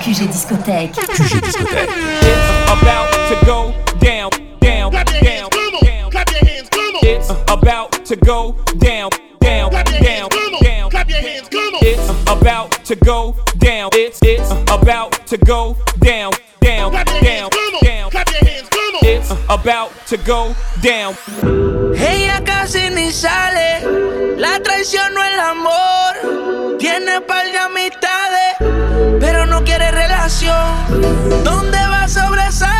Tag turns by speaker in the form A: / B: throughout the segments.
A: QG discothèque.
B: QG discothèque.
C: It's about to go down, down,
D: Clap your hands,
C: down,
D: come on.
C: down.
D: Clap your hands, come on.
C: It's about to go down, down,
D: Clap your
C: down,
D: hands, come on.
C: down.
D: Clap your hands, come on.
C: It's about to go down. It's it's about to go down, down,
D: Clap your
C: down,
D: hands, come on.
C: down.
D: Clap your hands, come on.
C: It's about to go down.
E: Ella casi ni sale, la traición no el amor. Tiene par de amistades, pero no quiere relación. Donde va sobresale, en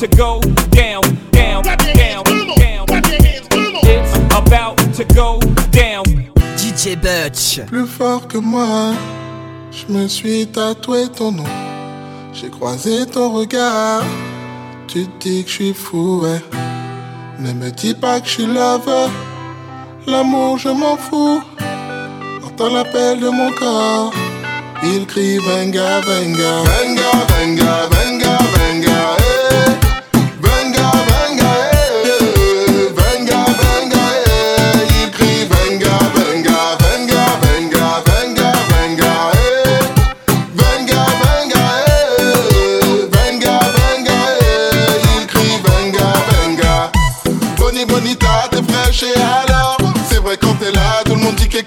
C: to go down, down, down. It's about to go down.
E: DJ Butch.
F: Plus fort que moi, je me suis tatoué ton nom. J'ai croisé ton regard. Tu te dis que je suis fou, ouais. Ne me dis pas que je suis lover. L'amour, je m'en fous. Entends l'appel de mon corps. Il crie venga, venga. Venga, venga, venga, venga.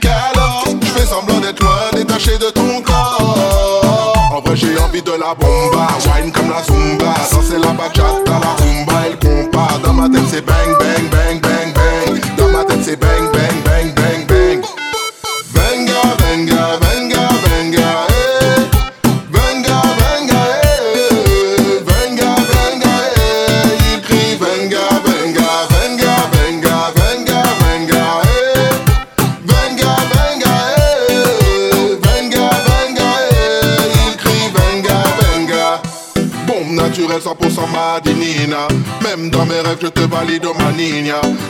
F: Alors Je fais semblant d'être loin, détaché de ton corps. En vrai j'ai envie de la bomba. Wine comme la zumba. Danser la bachata, la rumba et le compas. Dans ma tête c'est bang,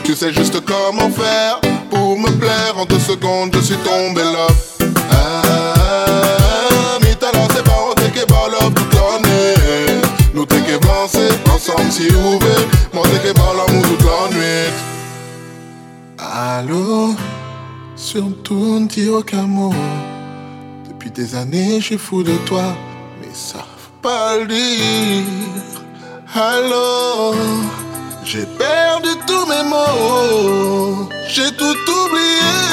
F: Tu sais juste comment faire pour me plaire. En deux secondes, je suis tombé love. Ah, mi talent c'est pas on que balove toute l'année. Nous t'es que ensemble si ouvert. Moi t'es que l'amour toute la nuit. Allô, surtout ne dis aucun mot. Depuis des années, je suis fou de toi, mais ça pas le dire. Allô? J'ai perdu tous mes mots, j'ai tout oublié.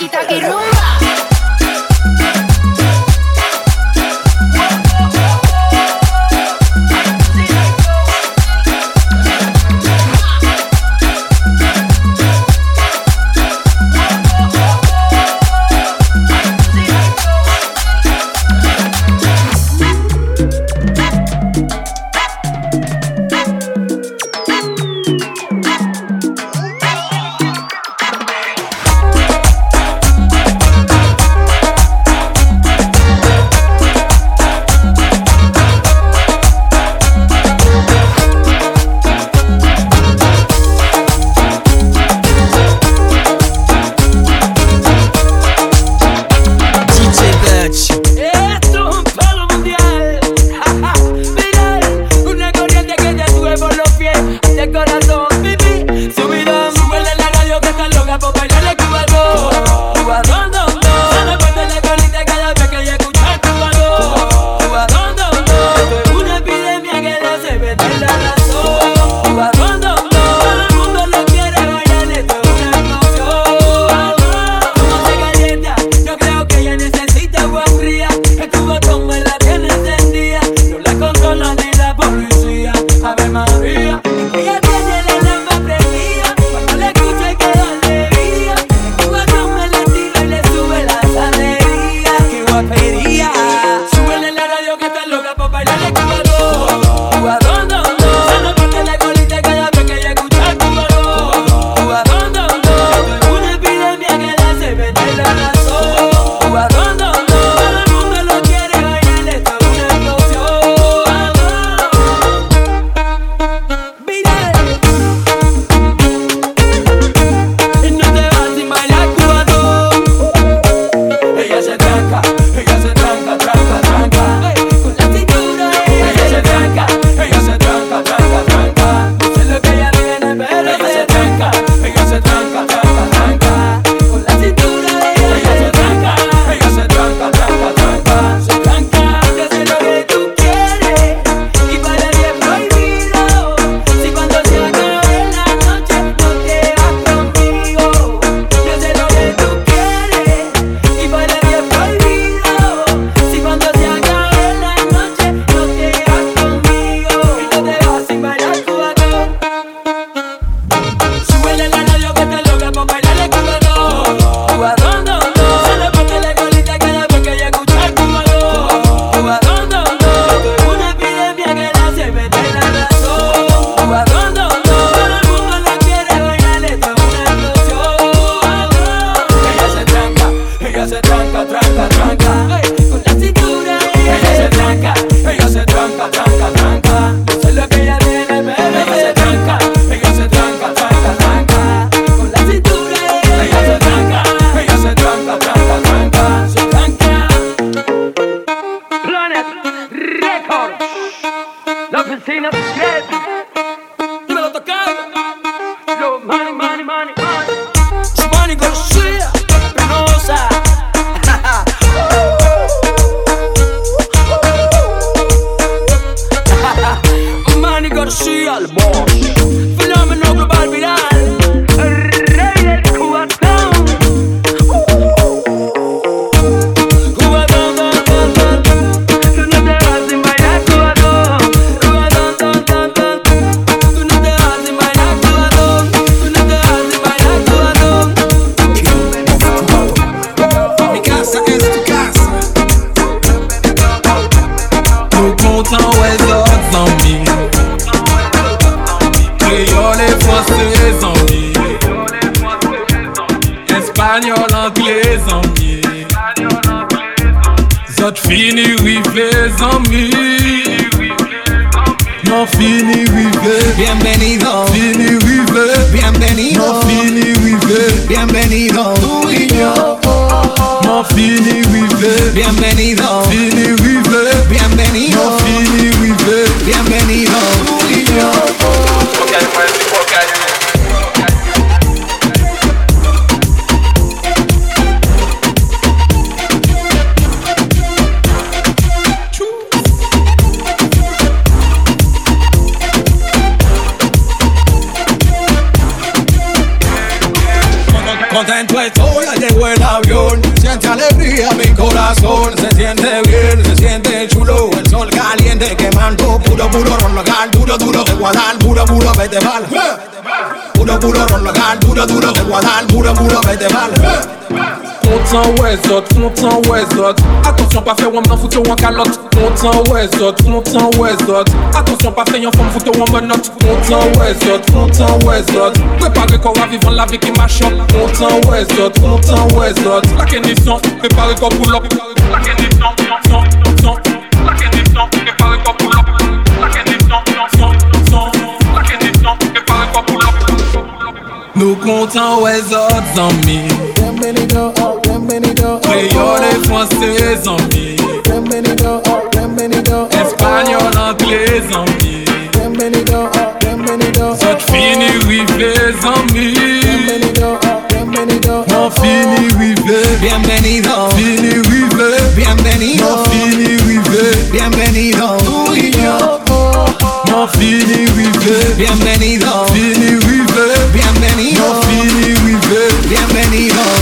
G: taki taki room.
H: Bagnole entre les amis.
B: Zot fini with les Non fini with
I: Bienvenido.
B: Fini with
I: Bienvenido.
B: Non fini with
I: Bienvenido.
B: Non fini with
I: Bienvenido.
B: Fini with
I: Bienvenido.
B: vete mal. Puro, puro ron local, duro, duro de Guadal, puro, puro vete mal. Kontan wè zot, kontan wè zot. Atensyon pa fè wèm nan foute wèm kalot Kontan zot, kontan wè zot. Zot, la vie qui machop Kontan wè zot, kontan wè zot. La kenisyon, prepare kor pou lop. La Nou kontan wè zot
I: zanmi
B: Kreyole franse zanmi
I: Espanyol angle zanmi
B: Zot fini
I: wive zanmi
B: Non fini wive
I: Bienvenido
B: Fini fini
I: Bienvenido
B: Non fini
I: bienvenido.
B: No fini rivé.
I: Bienvenido.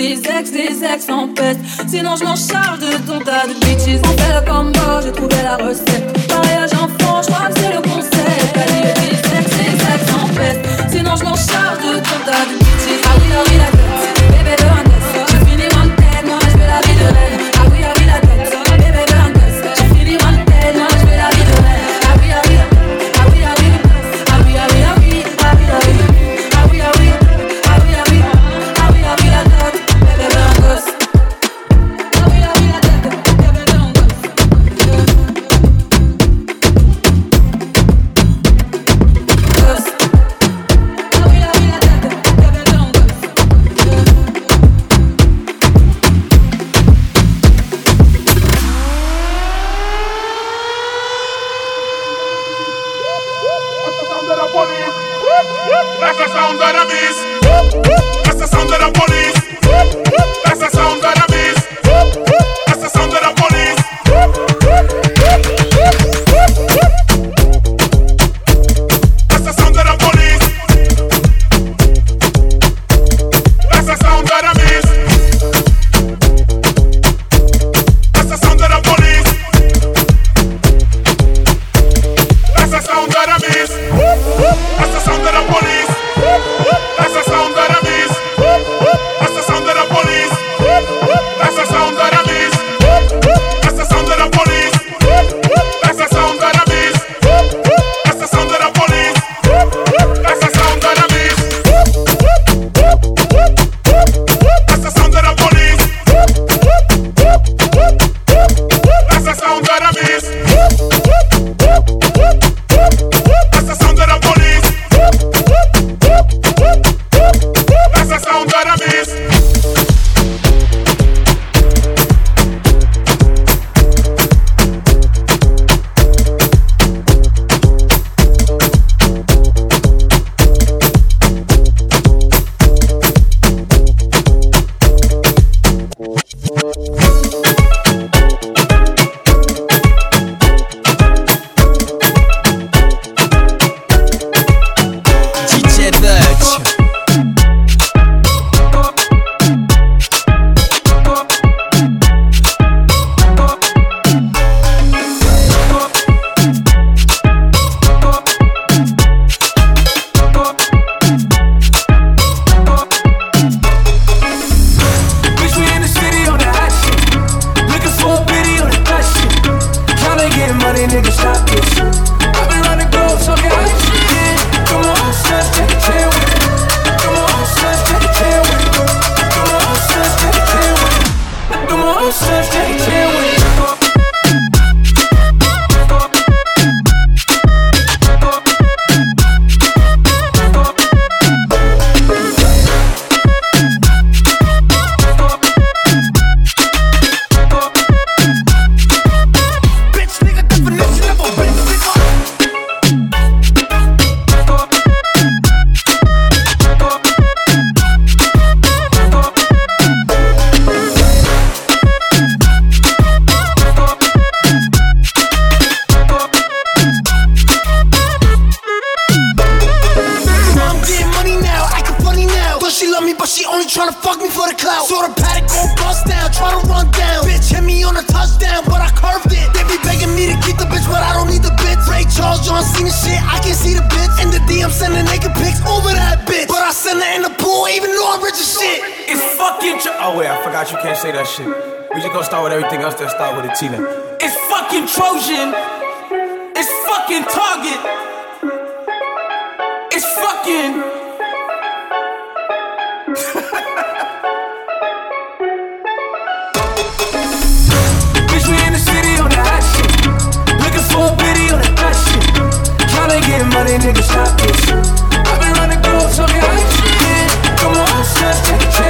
J: Des ex, des ex en peste Sinon je m'en charge de ton tas de bitches. On fait le combo, j'ai trouvé la recette. Mariage enfant, je crois que police. That's the sound of the police. even know I'm rich as shit. It's fucking. Oh wait, I forgot you can't say that shit. We just
I: gonna start with everything else that start with a T now. It's fucking Trojan. It's fucking Target. It's fucking. money, nigga, stop this. I've been running through, so me just take a trip.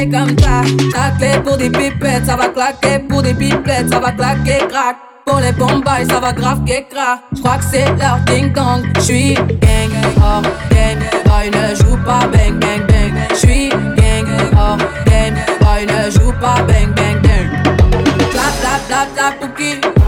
I: Pour comme ça. Ta clé pour des pipettes, ça va claquer pour des pipettes, ça va claquer crack. Pour les bombes, ça va grave crack. J'crois que c'est leur ding dong. J'suis gang, oh gang, boy ne joue pas bang bang bang. J'suis gang, oh gang, boy ne joue pas bang bang bang. Clap, clap, clap, clap, cookie. Ferme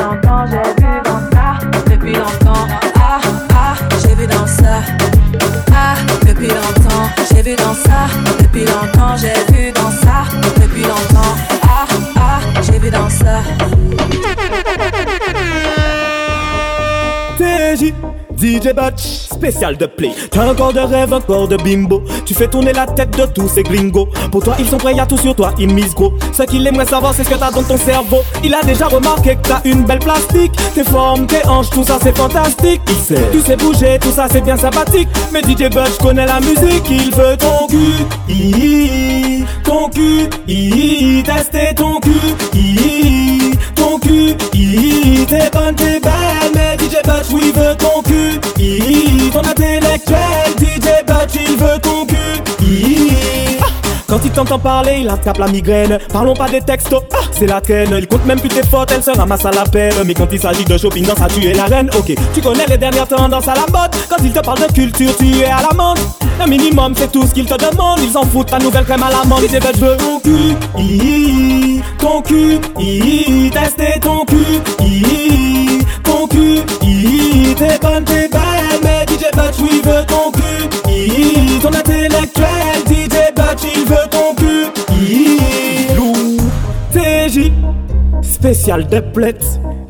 I: longtemps j'ai vu dans ça. Depuis longtemps Ah ah j'ai vu dans ça. Ah depuis longtemps j'ai vu dans ça. Depuis longtemps j'ai vu dans ça. Depuis longtemps Ah ah j'ai vu dans ça.
C: TJ, DJ Batch, spécial de play. T'as encore de rêve, encore de bimbo. Tu fais tourner la tête de tous ces gringos. Pour toi, ils sont prêts à tout sur toi, ils misent gros. Ce qu'il aimerait savoir, c'est ce que t'as dans ton cerveau. Il a déjà remarqué que t'as une belle plastique. Tes formes, tes hanches, tout ça c'est fantastique. Il sait, tu sais bouger, tout ça c'est bien sympathique. Mais DJ Batch connaît la musique, il veut ton cul. Ton cul, tester ton cul. Ton cul, t'es bonne, t'es belle. Mais DJ Batch, oui, veut ton cul. Intellectuel, DJ Batch, il veut ton cul. Quand il t'entend parler, il attrape la migraine. Parlons pas des textos, c'est la traîne. Il compte même plus tes fautes, elle se ramasse à la peine. Mais quand il s'agit de shopping, dans ça, tu es la reine. Ok, tu connais les dernières tendances à la mode. Quand il te parle de culture, tu es à la mode. Un minimum, c'est tout ce qu'il te demande. Ils s'en foutent, ta nouvelle crème à la menthe. Et je veux ton cul, ton cul, tester ton cul, ton cul, t'es bonne, t'es belle. Batch, oui, veut ton cul, hi, ton intellectuel. DJ Batch, il veut ton cul, hi, Lou, TJ, spécial de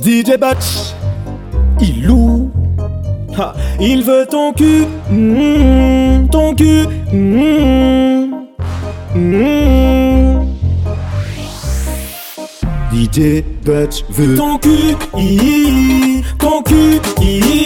C: DJ Batch, il loue. Ha, il veut ton cul, mm, ton cul, mm, mm. DJ Butch veut ton cul, hi, ton cul, hi,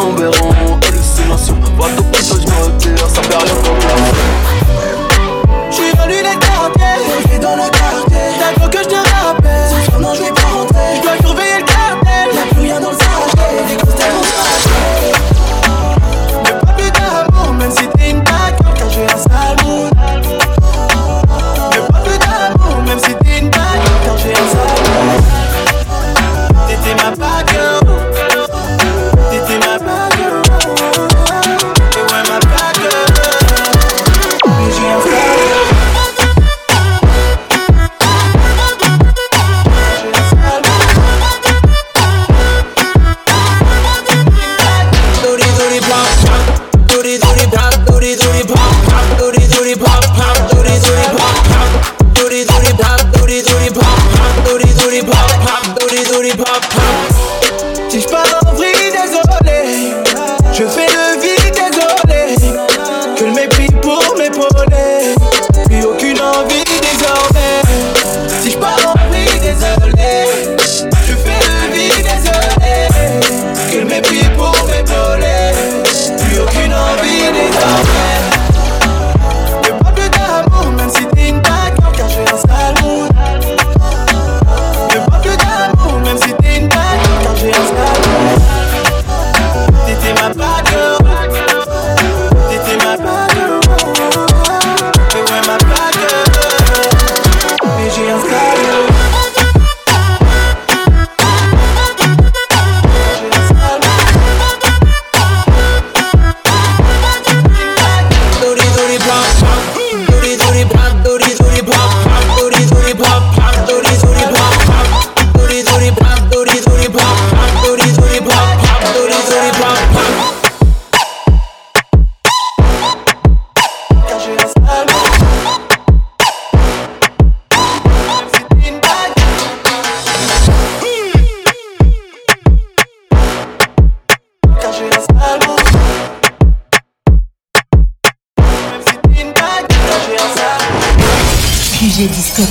K: en
L: verront hallucination Va de poteau, je me ça fait rien quand Je
K: suis venu des quartiers, je vis dans le quartier. T'as que je te rappelle, non je vais Tu le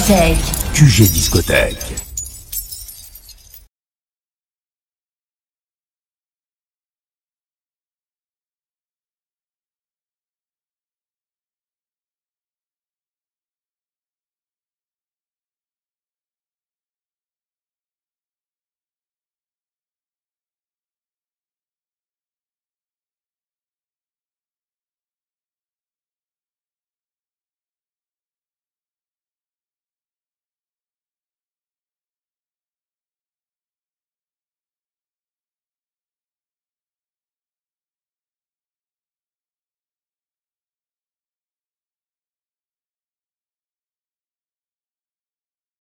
A: Discothèque.
M: QG Discothèque.